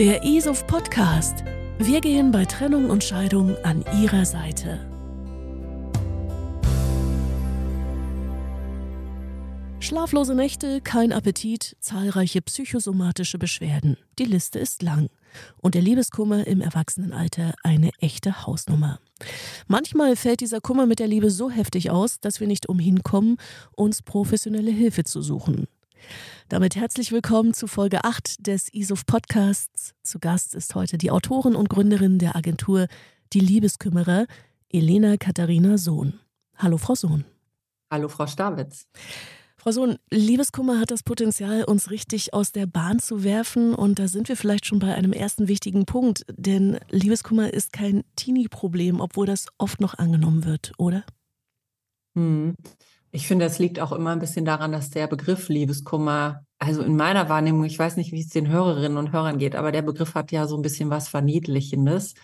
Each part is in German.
Der ISOF Podcast. Wir gehen bei Trennung und Scheidung an Ihrer Seite. Schlaflose Nächte, kein Appetit, zahlreiche psychosomatische Beschwerden. Die Liste ist lang. Und der Liebeskummer im Erwachsenenalter eine echte Hausnummer. Manchmal fällt dieser Kummer mit der Liebe so heftig aus, dass wir nicht umhin kommen, uns professionelle Hilfe zu suchen. Damit herzlich willkommen zu Folge 8 des ISOF Podcasts. Zu Gast ist heute die Autorin und Gründerin der Agentur Die Liebeskümmerer, Elena Katharina Sohn. Hallo, Frau Sohn. Hallo, Frau Stawitz. Frau Sohn, Liebeskummer hat das Potenzial, uns richtig aus der Bahn zu werfen. Und da sind wir vielleicht schon bei einem ersten wichtigen Punkt. Denn Liebeskummer ist kein Teenie-Problem, obwohl das oft noch angenommen wird, oder? Hm. Ich finde, es liegt auch immer ein bisschen daran, dass der Begriff Liebeskummer, also in meiner Wahrnehmung, ich weiß nicht, wie es den Hörerinnen und Hörern geht, aber der Begriff hat ja so ein bisschen was Verniedlichendes.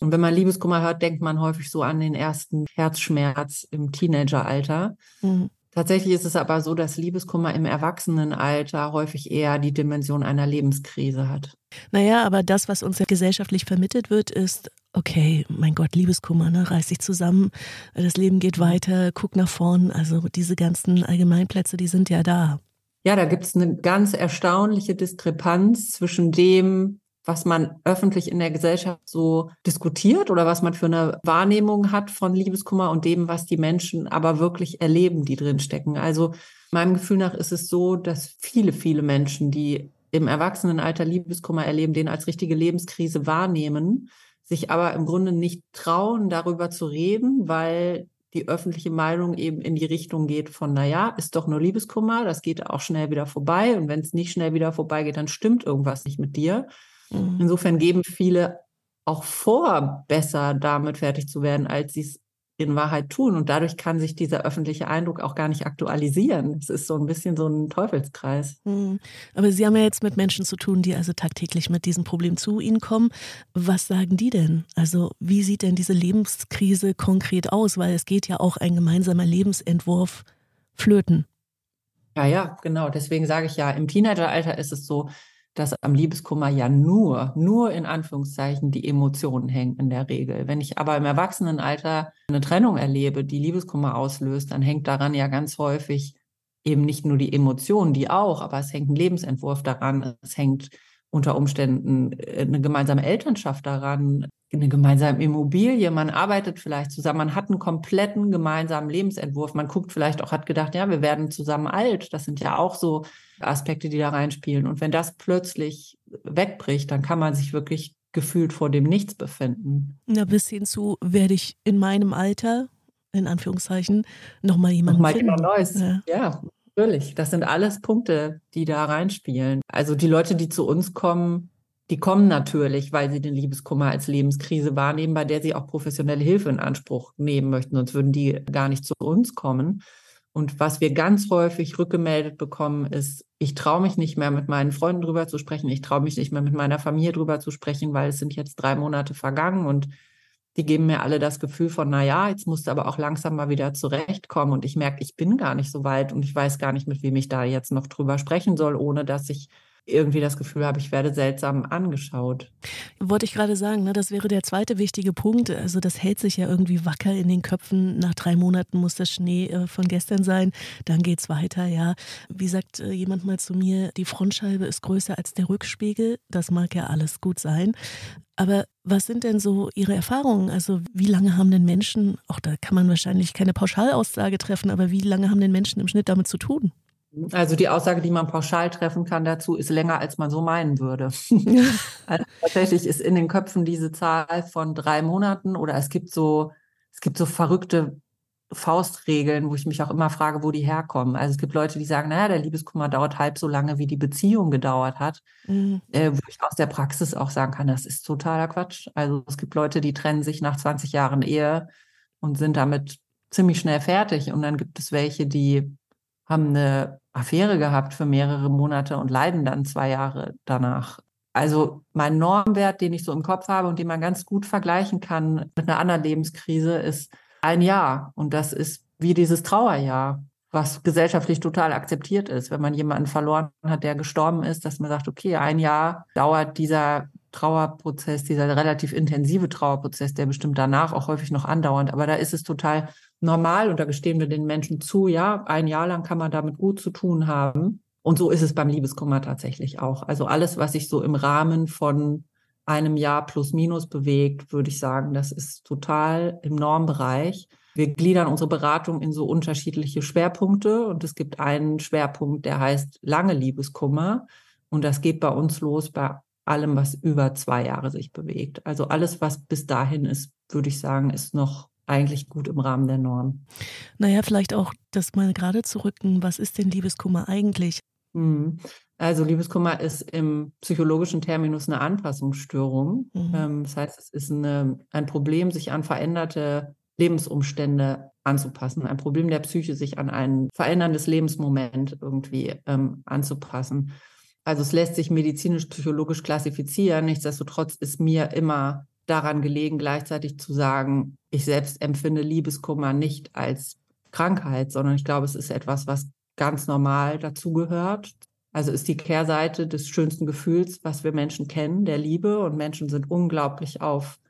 Und wenn man Liebeskummer hört, denkt man häufig so an den ersten Herzschmerz im Teenageralter. Mhm. Tatsächlich ist es aber so, dass Liebeskummer im Erwachsenenalter häufig eher die Dimension einer Lebenskrise hat. Naja, aber das, was uns ja gesellschaftlich vermittelt wird, ist, okay, mein Gott, Liebeskummer, ne, reiß dich zusammen, das Leben geht weiter, guck nach vorn. Also diese ganzen Allgemeinplätze, die sind ja da. Ja, da gibt es eine ganz erstaunliche Diskrepanz zwischen dem, was man öffentlich in der Gesellschaft so diskutiert oder was man für eine Wahrnehmung hat von Liebeskummer und dem, was die Menschen aber wirklich erleben, die drin stecken. Also meinem Gefühl nach ist es so, dass viele, viele Menschen, die im Erwachsenenalter Liebeskummer erleben, den als richtige Lebenskrise wahrnehmen, sich aber im Grunde nicht trauen, darüber zu reden, weil die öffentliche Meinung eben in die Richtung geht von, na ja, ist doch nur Liebeskummer, das geht auch schnell wieder vorbei. Und wenn es nicht schnell wieder vorbeigeht, dann stimmt irgendwas nicht mit dir. Mhm. Insofern geben viele auch vor, besser damit fertig zu werden, als sie es in Wahrheit tun. Und dadurch kann sich dieser öffentliche Eindruck auch gar nicht aktualisieren. Es ist so ein bisschen so ein Teufelskreis. Mhm. Aber Sie haben ja jetzt mit Menschen zu tun, die also tagtäglich mit diesem Problem zu Ihnen kommen. Was sagen die denn? Also wie sieht denn diese Lebenskrise konkret aus? Weil es geht ja auch ein gemeinsamer Lebensentwurf flöten. Ja, ja, genau. Deswegen sage ich ja, im Teenageralter ist es so, dass am Liebeskummer ja nur, nur in Anführungszeichen die Emotionen hängen in der Regel. Wenn ich aber im Erwachsenenalter eine Trennung erlebe, die Liebeskummer auslöst, dann hängt daran ja ganz häufig eben nicht nur die Emotionen, die auch, aber es hängt ein Lebensentwurf daran, es hängt unter Umständen äh, eine gemeinsame Elternschaft daran, eine gemeinsame Immobilie, man arbeitet vielleicht zusammen, man hat einen kompletten gemeinsamen Lebensentwurf, man guckt vielleicht auch, hat gedacht, ja, wir werden zusammen alt. Das sind ja auch so Aspekte, die da reinspielen. Und wenn das plötzlich wegbricht, dann kann man sich wirklich gefühlt vor dem Nichts befinden. Ja, bis hin zu, werde ich in meinem Alter, in Anführungszeichen, nochmal jemanden nochmal finden. Jemand Neues. Ja. ja, natürlich. Das sind alles Punkte, die da reinspielen. Also die Leute, die zu uns kommen, die kommen natürlich, weil sie den Liebeskummer als Lebenskrise wahrnehmen, bei der sie auch professionelle Hilfe in Anspruch nehmen möchten, sonst würden die gar nicht zu uns kommen. Und was wir ganz häufig rückgemeldet bekommen, ist, ich traue mich nicht mehr mit meinen Freunden drüber zu sprechen, ich traue mich nicht mehr mit meiner Familie drüber zu sprechen, weil es sind jetzt drei Monate vergangen und die geben mir alle das Gefühl von, na ja, jetzt musst du aber auch langsam mal wieder zurechtkommen und ich merke, ich bin gar nicht so weit und ich weiß gar nicht, mit wem ich da jetzt noch drüber sprechen soll, ohne dass ich irgendwie das Gefühl habe, ich werde seltsam angeschaut. Wollte ich gerade sagen, ne, das wäre der zweite wichtige Punkt. Also das hält sich ja irgendwie wacker in den Köpfen. Nach drei Monaten muss der Schnee äh, von gestern sein. Dann geht's weiter, ja. Wie sagt äh, jemand mal zu mir, die Frontscheibe ist größer als der Rückspiegel. Das mag ja alles gut sein. Aber was sind denn so Ihre Erfahrungen? Also wie lange haben denn Menschen, auch da kann man wahrscheinlich keine Pauschalaussage treffen, aber wie lange haben denn Menschen im Schnitt damit zu tun? Also die Aussage, die man pauschal treffen kann dazu, ist länger, als man so meinen würde. also tatsächlich ist in den Köpfen diese Zahl von drei Monaten oder es gibt so, es gibt so verrückte Faustregeln, wo ich mich auch immer frage, wo die herkommen. Also es gibt Leute, die sagen, naja, der Liebeskummer dauert halb so lange, wie die Beziehung gedauert hat. Mhm. Äh, wo ich aus der Praxis auch sagen kann, das ist totaler Quatsch. Also es gibt Leute, die trennen sich nach 20 Jahren Ehe und sind damit ziemlich schnell fertig. Und dann gibt es welche, die haben eine Affäre gehabt für mehrere Monate und leiden dann zwei Jahre danach. Also mein Normwert, den ich so im Kopf habe und den man ganz gut vergleichen kann mit einer anderen Lebenskrise, ist ein Jahr. Und das ist wie dieses Trauerjahr, was gesellschaftlich total akzeptiert ist. Wenn man jemanden verloren hat, der gestorben ist, dass man sagt, okay, ein Jahr dauert dieser Trauerprozess, dieser relativ intensive Trauerprozess, der bestimmt danach auch häufig noch andauert. Aber da ist es total normal und da gestehen wir den Menschen zu, ja, ein Jahr lang kann man damit gut zu tun haben. Und so ist es beim Liebeskummer tatsächlich auch. Also alles, was sich so im Rahmen von einem Jahr plus minus bewegt, würde ich sagen, das ist total im Normbereich. Wir gliedern unsere Beratung in so unterschiedliche Schwerpunkte und es gibt einen Schwerpunkt, der heißt lange Liebeskummer und das geht bei uns los bei allem, was über zwei Jahre sich bewegt. Also alles, was bis dahin ist, würde ich sagen, ist noch eigentlich gut im Rahmen der Norm. Naja, vielleicht auch das mal gerade zu rücken, was ist denn Liebeskummer eigentlich? Mhm. Also Liebeskummer ist im psychologischen Terminus eine Anpassungsstörung. Mhm. Ähm, das heißt, es ist eine, ein Problem, sich an veränderte Lebensumstände anzupassen, ein Problem der Psyche, sich an ein veränderndes Lebensmoment irgendwie ähm, anzupassen. Also es lässt sich medizinisch-psychologisch klassifizieren. Nichtsdestotrotz ist mir immer daran gelegen, gleichzeitig zu sagen, ich selbst empfinde Liebeskummer nicht als Krankheit, sondern ich glaube, es ist etwas, was ganz normal dazugehört. Also ist die Kehrseite des schönsten Gefühls, was wir Menschen kennen, der Liebe. Und Menschen sind unglaublich auf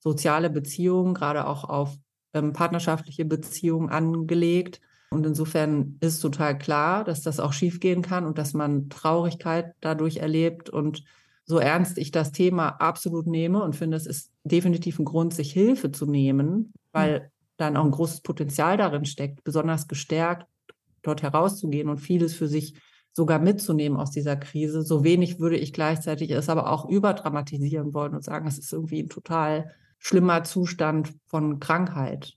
soziale Beziehungen, gerade auch auf ähm, partnerschaftliche Beziehungen angelegt. Und insofern ist total klar, dass das auch schiefgehen kann und dass man Traurigkeit dadurch erlebt. Und so ernst ich das Thema absolut nehme und finde, es ist definitiv ein Grund, sich Hilfe zu nehmen, weil mhm. dann auch ein großes Potenzial darin steckt, besonders gestärkt dort herauszugehen und vieles für sich sogar mitzunehmen aus dieser Krise. So wenig würde ich gleichzeitig es aber auch überdramatisieren wollen und sagen, es ist irgendwie ein total schlimmer Zustand von Krankheit.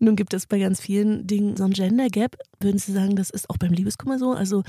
Nun gibt es bei ganz vielen Dingen so ein Gender Gap. Würden Sie sagen, das ist auch beim Liebeskummer so? Also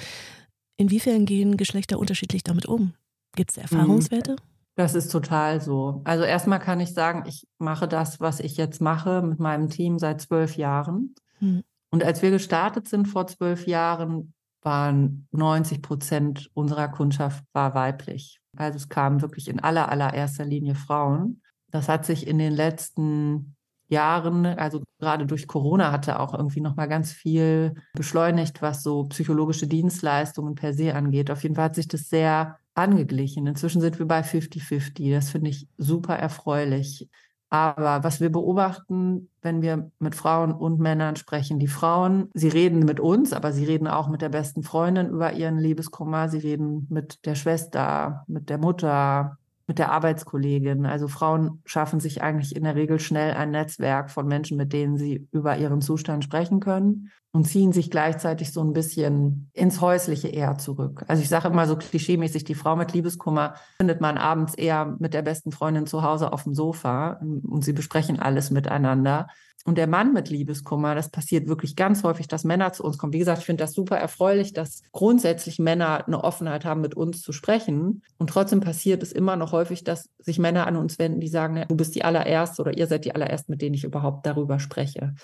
inwiefern gehen Geschlechter unterschiedlich damit um? Gibt es Erfahrungswerte? Das ist total so. Also erstmal kann ich sagen, ich mache das, was ich jetzt mache mit meinem Team seit zwölf Jahren. Hm. Und als wir gestartet sind vor zwölf Jahren, waren 90 Prozent unserer Kundschaft war weiblich. Also es kamen wirklich in aller allererster Linie Frauen. Das hat sich in den letzten Jahren, also gerade durch Corona, hatte auch irgendwie noch mal ganz viel beschleunigt, was so psychologische Dienstleistungen per se angeht. Auf jeden Fall hat sich das sehr angeglichen. Inzwischen sind wir bei 50-50. Das finde ich super erfreulich. Aber was wir beobachten, wenn wir mit Frauen und Männern sprechen, die Frauen, sie reden mit uns, aber sie reden auch mit der besten Freundin über ihren Liebeskummer. Sie reden mit der Schwester, mit der Mutter, mit der Arbeitskollegin. Also Frauen schaffen sich eigentlich in der Regel schnell ein Netzwerk von Menschen, mit denen sie über ihren Zustand sprechen können und ziehen sich gleichzeitig so ein bisschen ins Häusliche eher zurück. Also ich sage immer so klischeemäßig, die Frau mit Liebeskummer findet man abends eher mit der besten Freundin zu Hause auf dem Sofa und sie besprechen alles miteinander. Und der Mann mit Liebeskummer, das passiert wirklich ganz häufig, dass Männer zu uns kommen. Wie gesagt, ich finde das super erfreulich, dass grundsätzlich Männer eine Offenheit haben, mit uns zu sprechen. Und trotzdem passiert es immer noch häufig, dass sich Männer an uns wenden, die sagen, du bist die allererste oder ihr seid die allererste, mit denen ich überhaupt darüber spreche.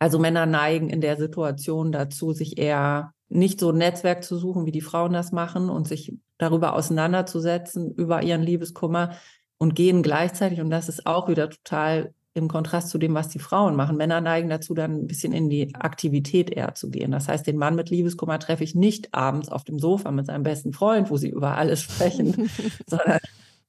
Also Männer neigen in der Situation dazu, sich eher nicht so ein Netzwerk zu suchen, wie die Frauen das machen und sich darüber auseinanderzusetzen, über ihren Liebeskummer und gehen gleichzeitig, und das ist auch wieder total im Kontrast zu dem, was die Frauen machen. Männer neigen dazu, dann ein bisschen in die Aktivität eher zu gehen. Das heißt, den Mann mit Liebeskummer treffe ich nicht abends auf dem Sofa mit seinem besten Freund, wo sie über alles sprechen, sondern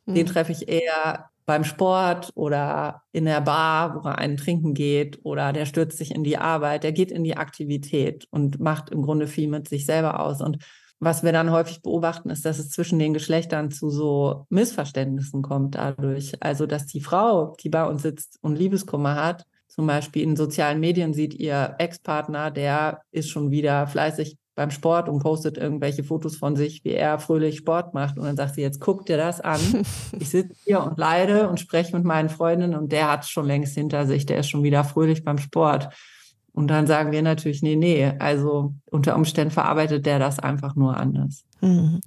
den hm. treffe ich eher beim Sport oder in der Bar, wo er einen trinken geht oder der stürzt sich in die Arbeit, der geht in die Aktivität und macht im Grunde viel mit sich selber aus. Und was wir dann häufig beobachten, ist, dass es zwischen den Geschlechtern zu so Missverständnissen kommt dadurch. Also, dass die Frau, die bei uns sitzt und Liebeskummer hat, zum Beispiel in sozialen Medien sieht ihr Ex-Partner, der ist schon wieder fleißig beim Sport und postet irgendwelche Fotos von sich, wie er fröhlich Sport macht. Und dann sagt sie, jetzt guck dir das an. Ich sitze hier und leide und spreche mit meinen Freundinnen und der hat es schon längst hinter sich, der ist schon wieder fröhlich beim Sport. Und dann sagen wir natürlich, nee, nee, also unter Umständen verarbeitet der das einfach nur anders. Mhm.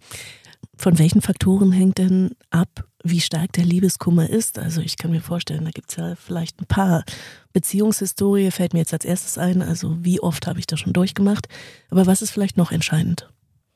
Von welchen Faktoren hängt denn ab, wie stark der Liebeskummer ist? Also ich kann mir vorstellen, da gibt es ja vielleicht ein paar. Beziehungshistorie fällt mir jetzt als erstes ein. Also wie oft habe ich das schon durchgemacht? Aber was ist vielleicht noch entscheidend?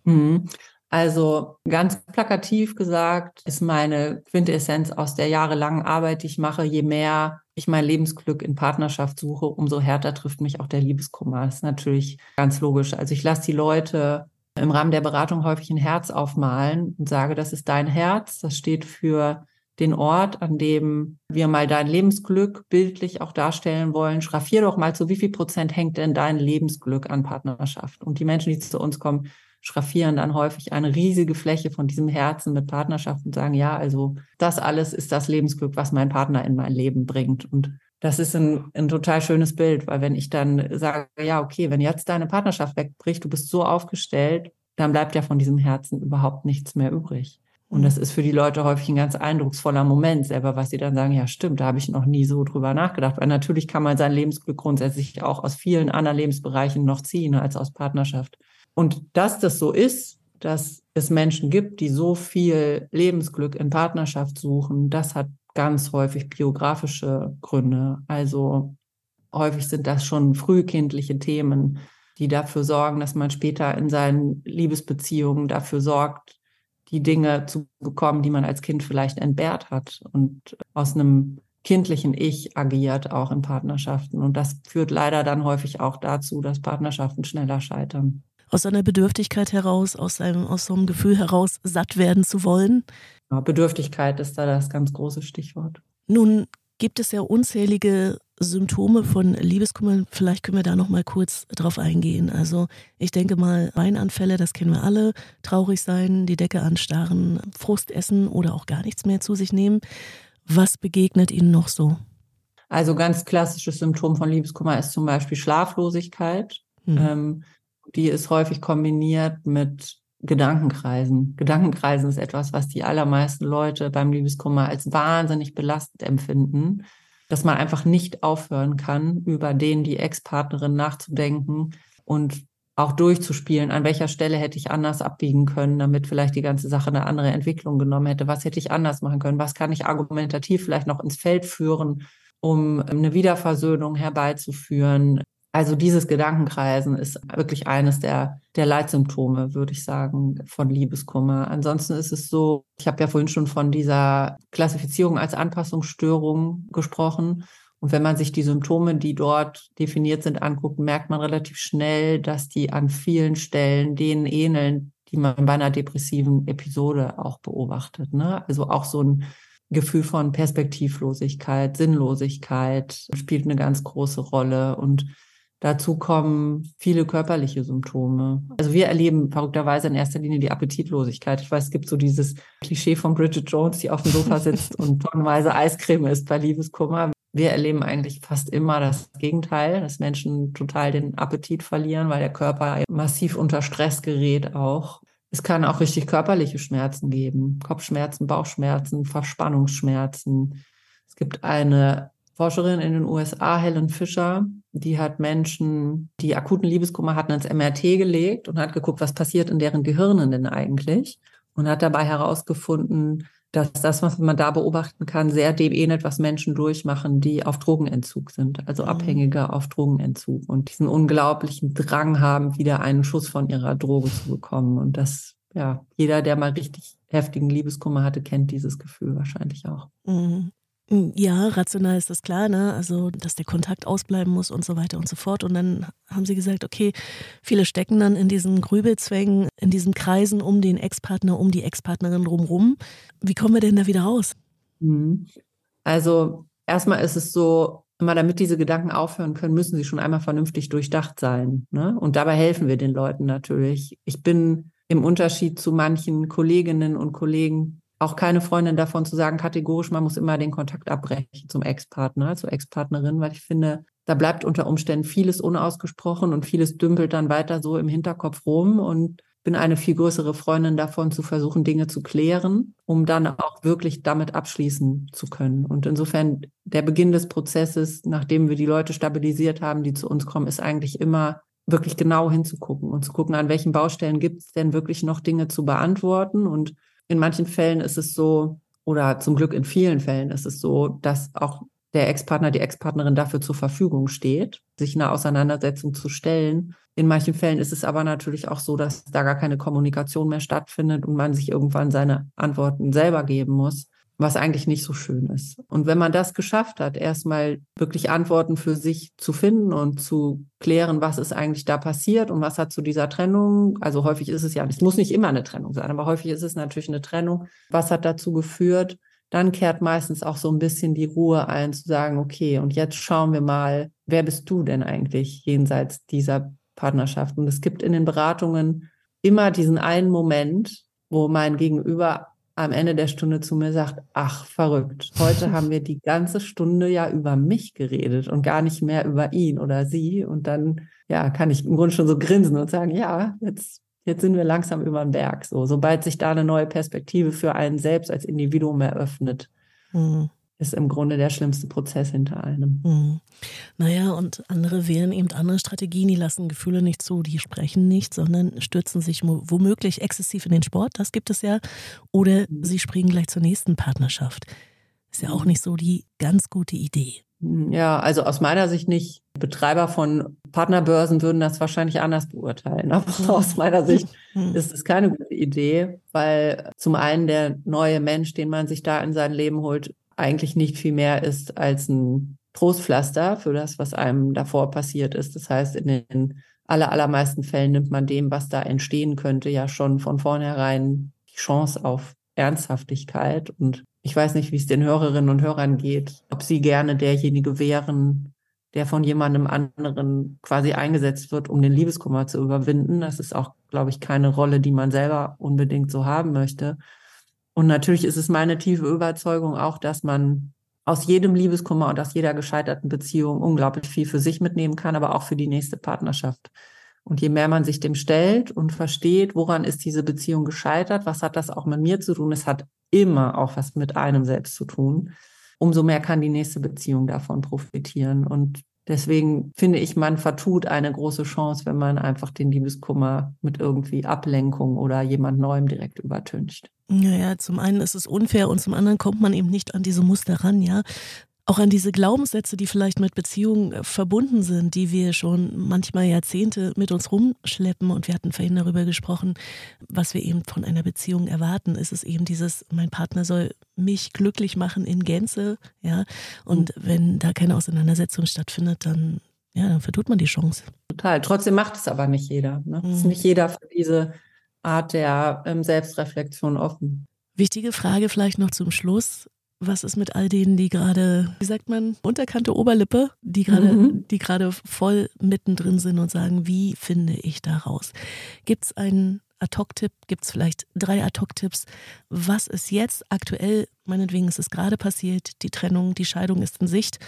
Mhm. Also ganz plakativ gesagt ist meine Quintessenz aus der jahrelangen Arbeit, die ich mache, je mehr ich mein Lebensglück in Partnerschaft suche, umso härter trifft mich auch der Liebeskummer. Das ist natürlich ganz logisch. Also ich lasse die Leute im Rahmen der Beratung häufig ein Herz aufmalen und sage, das ist dein Herz, das steht für den Ort, an dem wir mal dein Lebensglück bildlich auch darstellen wollen. Schraffier doch mal zu wie viel Prozent hängt denn dein Lebensglück an Partnerschaft? Und die Menschen, die zu uns kommen, schraffieren dann häufig eine riesige Fläche von diesem Herzen mit Partnerschaft und sagen, ja, also das alles ist das Lebensglück, was mein Partner in mein Leben bringt. Und das ist ein, ein total schönes Bild, weil wenn ich dann sage, ja, okay, wenn jetzt deine Partnerschaft wegbricht, du bist so aufgestellt, dann bleibt ja von diesem Herzen überhaupt nichts mehr übrig. Und das ist für die Leute häufig ein ganz eindrucksvoller Moment selber, was sie dann sagen, ja stimmt, da habe ich noch nie so drüber nachgedacht. Weil natürlich kann man sein Lebensglück grundsätzlich auch aus vielen anderen Lebensbereichen noch ziehen als aus Partnerschaft. Und dass das so ist, dass es Menschen gibt, die so viel Lebensglück in Partnerschaft suchen, das hat ganz häufig biografische Gründe. Also häufig sind das schon frühkindliche Themen, die dafür sorgen, dass man später in seinen Liebesbeziehungen dafür sorgt, die Dinge zu bekommen, die man als Kind vielleicht entbehrt hat und aus einem kindlichen Ich agiert auch in Partnerschaften. Und das führt leider dann häufig auch dazu, dass Partnerschaften schneller scheitern aus seiner Bedürftigkeit heraus, aus, einem, aus so einem Gefühl heraus, satt werden zu wollen. Ja, Bedürftigkeit ist da das ganz große Stichwort. Nun gibt es ja unzählige Symptome von Liebeskummer. Vielleicht können wir da noch mal kurz drauf eingehen. Also ich denke mal Weinanfälle, das kennen wir alle. Traurig sein, die Decke anstarren, Frust essen oder auch gar nichts mehr zu sich nehmen. Was begegnet Ihnen noch so? Also ganz klassisches Symptom von Liebeskummer ist zum Beispiel Schlaflosigkeit. Hm. Ähm, die ist häufig kombiniert mit Gedankenkreisen. Gedankenkreisen ist etwas, was die allermeisten Leute beim Liebeskummer als wahnsinnig belastend empfinden, dass man einfach nicht aufhören kann, über den die Ex-Partnerin nachzudenken und auch durchzuspielen, an welcher Stelle hätte ich anders abbiegen können, damit vielleicht die ganze Sache eine andere Entwicklung genommen hätte. Was hätte ich anders machen können? Was kann ich argumentativ vielleicht noch ins Feld führen, um eine Wiederversöhnung herbeizuführen? Also dieses Gedankenkreisen ist wirklich eines der, der Leitsymptome, würde ich sagen, von Liebeskummer. Ansonsten ist es so, ich habe ja vorhin schon von dieser Klassifizierung als Anpassungsstörung gesprochen. Und wenn man sich die Symptome, die dort definiert sind, anguckt, merkt man relativ schnell, dass die an vielen Stellen denen ähneln, die man bei einer depressiven Episode auch beobachtet. Ne? Also auch so ein Gefühl von Perspektivlosigkeit, Sinnlosigkeit spielt eine ganz große Rolle. Und Dazu kommen viele körperliche Symptome. Also wir erleben verrückterweise in erster Linie die Appetitlosigkeit. Ich weiß, es gibt so dieses Klischee von Bridget Jones, die auf dem Sofa sitzt und tonnenweise Eiscreme isst bei Liebeskummer. Wir erleben eigentlich fast immer das Gegenteil, dass Menschen total den Appetit verlieren, weil der Körper massiv unter Stress gerät auch. Es kann auch richtig körperliche Schmerzen geben. Kopfschmerzen, Bauchschmerzen, Verspannungsschmerzen. Es gibt eine Forscherin in den USA, Helen Fischer, die hat Menschen, die akuten Liebeskummer hatten, ins MRT gelegt und hat geguckt, was passiert in deren Gehirnen denn eigentlich. Und hat dabei herausgefunden, dass das, was man da beobachten kann, sehr dem ähnelt, was Menschen durchmachen, die auf Drogenentzug sind, also mhm. Abhängige auf Drogenentzug und diesen unglaublichen Drang haben, wieder einen Schuss von ihrer Droge zu bekommen. Und das, ja, jeder, der mal richtig heftigen Liebeskummer hatte, kennt dieses Gefühl wahrscheinlich auch. Mhm. Ja, rational ist das klar, ne? Also, dass der Kontakt ausbleiben muss und so weiter und so fort. Und dann haben sie gesagt, okay, viele stecken dann in diesen Grübelzwängen, in diesen Kreisen um den Ex-Partner, um die Ex-Partnerin drumrum. Wie kommen wir denn da wieder raus? Mhm. Also, erstmal ist es so, immer damit diese Gedanken aufhören können, müssen sie schon einmal vernünftig durchdacht sein. Ne? Und dabei helfen wir den Leuten natürlich. Ich bin im Unterschied zu manchen Kolleginnen und Kollegen auch keine Freundin davon zu sagen, kategorisch, man muss immer den Kontakt abbrechen zum Ex-Partner, zur Ex-Partnerin, weil ich finde, da bleibt unter Umständen vieles unausgesprochen und vieles dümpelt dann weiter so im Hinterkopf rum und bin eine viel größere Freundin davon, zu versuchen, Dinge zu klären, um dann auch wirklich damit abschließen zu können. Und insofern der Beginn des Prozesses, nachdem wir die Leute stabilisiert haben, die zu uns kommen, ist eigentlich immer wirklich genau hinzugucken und zu gucken, an welchen Baustellen gibt es denn wirklich noch Dinge zu beantworten und in manchen Fällen ist es so, oder zum Glück in vielen Fällen ist es so, dass auch der Ex-Partner, die Ex-Partnerin dafür zur Verfügung steht, sich einer Auseinandersetzung zu stellen. In manchen Fällen ist es aber natürlich auch so, dass da gar keine Kommunikation mehr stattfindet und man sich irgendwann seine Antworten selber geben muss. Was eigentlich nicht so schön ist. Und wenn man das geschafft hat, erstmal wirklich Antworten für sich zu finden und zu klären, was ist eigentlich da passiert und was hat zu dieser Trennung, also häufig ist es ja, es muss nicht immer eine Trennung sein, aber häufig ist es natürlich eine Trennung, was hat dazu geführt, dann kehrt meistens auch so ein bisschen die Ruhe ein, zu sagen, okay, und jetzt schauen wir mal, wer bist du denn eigentlich jenseits dieser Partnerschaft? Und es gibt in den Beratungen immer diesen einen Moment, wo mein Gegenüber am Ende der Stunde zu mir sagt, ach, verrückt. Heute haben wir die ganze Stunde ja über mich geredet und gar nicht mehr über ihn oder sie. Und dann, ja, kann ich im Grunde schon so grinsen und sagen, ja, jetzt, jetzt sind wir langsam über den Berg. So, sobald sich da eine neue Perspektive für einen selbst als Individuum eröffnet. Mhm ist im Grunde der schlimmste Prozess hinter einem. Mhm. Naja, und andere wählen eben andere Strategien, die lassen Gefühle nicht zu, die sprechen nicht, sondern stürzen sich womöglich exzessiv in den Sport, das gibt es ja, oder mhm. sie springen gleich zur nächsten Partnerschaft. Ist ja auch mhm. nicht so die ganz gute Idee. Mhm, ja, also aus meiner Sicht nicht. Betreiber von Partnerbörsen würden das wahrscheinlich anders beurteilen. Aber mhm. aus meiner Sicht ist es keine gute Idee, weil zum einen der neue Mensch, den man sich da in sein Leben holt, eigentlich nicht viel mehr ist als ein Trostpflaster für das, was einem davor passiert ist. Das heißt, in den aller, allermeisten Fällen nimmt man dem, was da entstehen könnte, ja schon von vornherein die Chance auf Ernsthaftigkeit. Und ich weiß nicht, wie es den Hörerinnen und Hörern geht, ob sie gerne derjenige wären, der von jemandem anderen quasi eingesetzt wird, um den Liebeskummer zu überwinden. Das ist auch, glaube ich, keine Rolle, die man selber unbedingt so haben möchte. Und natürlich ist es meine tiefe Überzeugung auch, dass man aus jedem Liebeskummer und aus jeder gescheiterten Beziehung unglaublich viel für sich mitnehmen kann, aber auch für die nächste Partnerschaft. Und je mehr man sich dem stellt und versteht, woran ist diese Beziehung gescheitert, was hat das auch mit mir zu tun, es hat immer auch was mit einem selbst zu tun, umso mehr kann die nächste Beziehung davon profitieren. Und Deswegen finde ich, man vertut eine große Chance, wenn man einfach den Liebeskummer mit irgendwie Ablenkung oder jemand Neuem direkt übertüncht. Naja, zum einen ist es unfair und zum anderen kommt man eben nicht an diese Muster ran, ja auch an diese Glaubenssätze, die vielleicht mit Beziehungen äh, verbunden sind, die wir schon manchmal Jahrzehnte mit uns rumschleppen. Und wir hatten vorhin darüber gesprochen, was wir eben von einer Beziehung erwarten. Ist es eben dieses, mein Partner soll mich glücklich machen in Gänze, ja. Und mhm. wenn da keine Auseinandersetzung stattfindet, dann, ja, dann vertut man die Chance. Total. Trotzdem macht es aber nicht jeder. Ne? Mhm. Ist nicht jeder für diese Art der ähm, Selbstreflexion offen. Wichtige Frage vielleicht noch zum Schluss. Was ist mit all denen, die gerade, wie sagt man, unterkante Oberlippe, die gerade, mhm. die gerade voll mittendrin sind und sagen, wie finde ich da raus? Gibt es einen Ad-Hoc-Tipp? Gibt es vielleicht drei Ad-Hoc-Tipps? Was ist jetzt aktuell, meinetwegen ist es gerade passiert, die Trennung, die Scheidung ist in Sicht.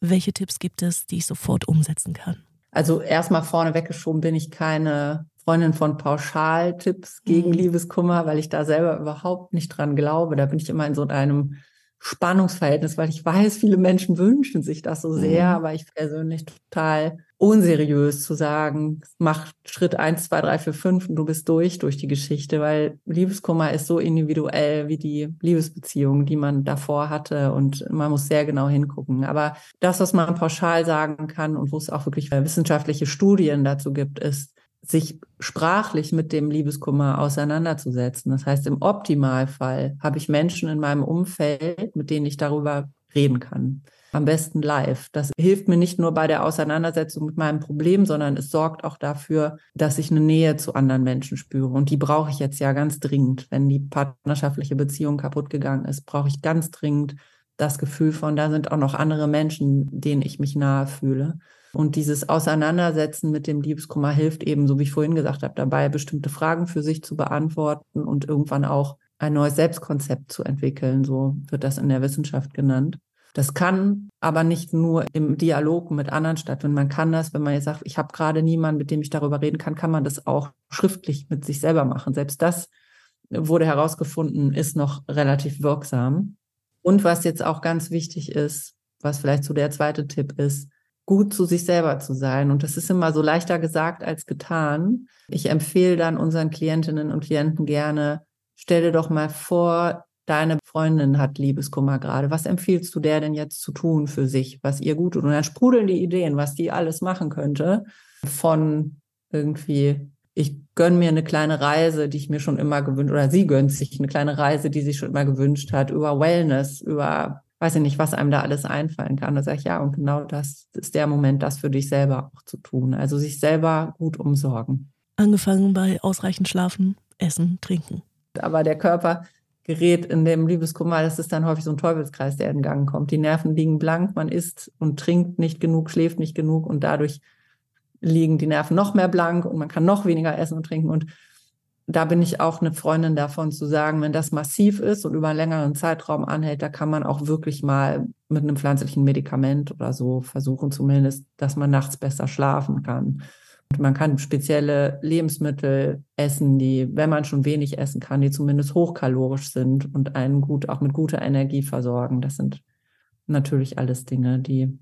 Welche Tipps gibt es, die ich sofort umsetzen kann? Also erstmal vorne weggeschoben bin ich keine Freundin von Pauschaltipps gegen mhm. Liebeskummer, weil ich da selber überhaupt nicht dran glaube. Da bin ich immer in so einem Spannungsverhältnis, weil ich weiß, viele Menschen wünschen sich das so sehr, mhm. aber ich persönlich total unseriös zu sagen, mach Schritt eins, zwei, drei, vier, fünf und du bist durch durch die Geschichte, weil Liebeskummer ist so individuell wie die Liebesbeziehung, die man davor hatte und man muss sehr genau hingucken. Aber das, was man pauschal sagen kann und wo es auch wirklich wissenschaftliche Studien dazu gibt, ist, sich sprachlich mit dem Liebeskummer auseinanderzusetzen. Das heißt, im Optimalfall habe ich Menschen in meinem Umfeld, mit denen ich darüber reden kann. Am besten live. Das hilft mir nicht nur bei der Auseinandersetzung mit meinem Problem, sondern es sorgt auch dafür, dass ich eine Nähe zu anderen Menschen spüre. Und die brauche ich jetzt ja ganz dringend. Wenn die partnerschaftliche Beziehung kaputt gegangen ist, brauche ich ganz dringend das Gefühl von, da sind auch noch andere Menschen, denen ich mich nahe fühle. Und dieses Auseinandersetzen mit dem Liebeskummer hilft eben, so wie ich vorhin gesagt habe, dabei, bestimmte Fragen für sich zu beantworten und irgendwann auch ein neues Selbstkonzept zu entwickeln. So wird das in der Wissenschaft genannt. Das kann aber nicht nur im Dialog mit anderen stattfinden. Man kann das, wenn man jetzt sagt, ich habe gerade niemanden, mit dem ich darüber reden kann, kann man das auch schriftlich mit sich selber machen. Selbst das wurde herausgefunden, ist noch relativ wirksam. Und was jetzt auch ganz wichtig ist, was vielleicht so der zweite Tipp ist, gut zu sich selber zu sein. Und das ist immer so leichter gesagt als getan. Ich empfehle dann unseren Klientinnen und Klienten gerne, stell dir doch mal vor, deine Freundin hat Liebeskummer gerade. Was empfiehlst du der denn jetzt zu tun für sich, was ihr gut tut? Und dann sprudeln die Ideen, was die alles machen könnte. Von irgendwie ich gönne mir eine kleine Reise, die ich mir schon immer gewünscht, oder sie gönnt sich eine kleine Reise, die sie schon immer gewünscht hat, über Wellness, über, weiß ich nicht, was einem da alles einfallen kann. Da sage ich, ja, und genau das ist der Moment, das für dich selber auch zu tun. Also sich selber gut umsorgen. Angefangen bei ausreichend Schlafen, Essen, Trinken. Aber der Körper gerät in dem Liebeskummer, das ist dann häufig so ein Teufelskreis, der in Gang kommt. Die Nerven liegen blank, man isst und trinkt nicht genug, schläft nicht genug und dadurch liegen die Nerven noch mehr blank und man kann noch weniger essen und trinken. Und da bin ich auch eine Freundin davon zu sagen, wenn das massiv ist und über einen längeren Zeitraum anhält, da kann man auch wirklich mal mit einem pflanzlichen Medikament oder so versuchen, zumindest, dass man nachts besser schlafen kann. Und man kann spezielle Lebensmittel essen, die, wenn man schon wenig essen kann, die zumindest hochkalorisch sind und einen gut, auch mit guter Energie versorgen. Das sind natürlich alles Dinge, die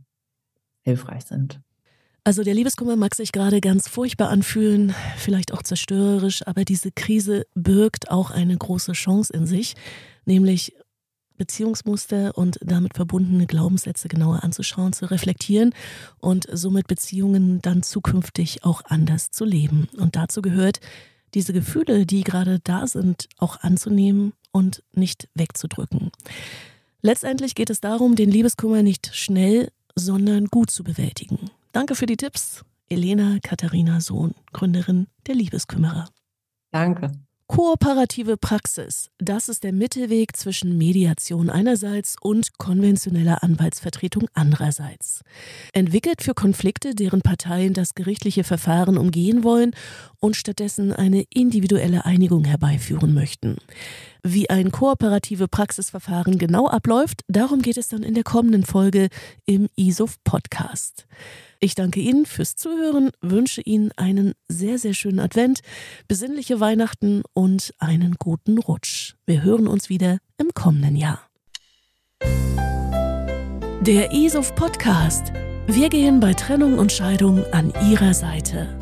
hilfreich sind. Also der Liebeskummer mag sich gerade ganz furchtbar anfühlen, vielleicht auch zerstörerisch, aber diese Krise birgt auch eine große Chance in sich, nämlich Beziehungsmuster und damit verbundene Glaubenssätze genauer anzuschauen, zu reflektieren und somit Beziehungen dann zukünftig auch anders zu leben. Und dazu gehört, diese Gefühle, die gerade da sind, auch anzunehmen und nicht wegzudrücken. Letztendlich geht es darum, den Liebeskummer nicht schnell, sondern gut zu bewältigen. Danke für die Tipps, Elena Katharina Sohn, Gründerin der Liebeskümmerer. Danke. Kooperative Praxis, das ist der Mittelweg zwischen Mediation einerseits und konventioneller Anwaltsvertretung andererseits. Entwickelt für Konflikte, deren Parteien das gerichtliche Verfahren umgehen wollen und stattdessen eine individuelle Einigung herbeiführen möchten. Wie ein kooperative Praxisverfahren genau abläuft, darum geht es dann in der kommenden Folge im ISOF Podcast. Ich danke Ihnen fürs Zuhören, wünsche Ihnen einen sehr, sehr schönen Advent, besinnliche Weihnachten und einen guten Rutsch. Wir hören uns wieder im kommenden Jahr. Der ISOF Podcast. Wir gehen bei Trennung und Scheidung an Ihrer Seite.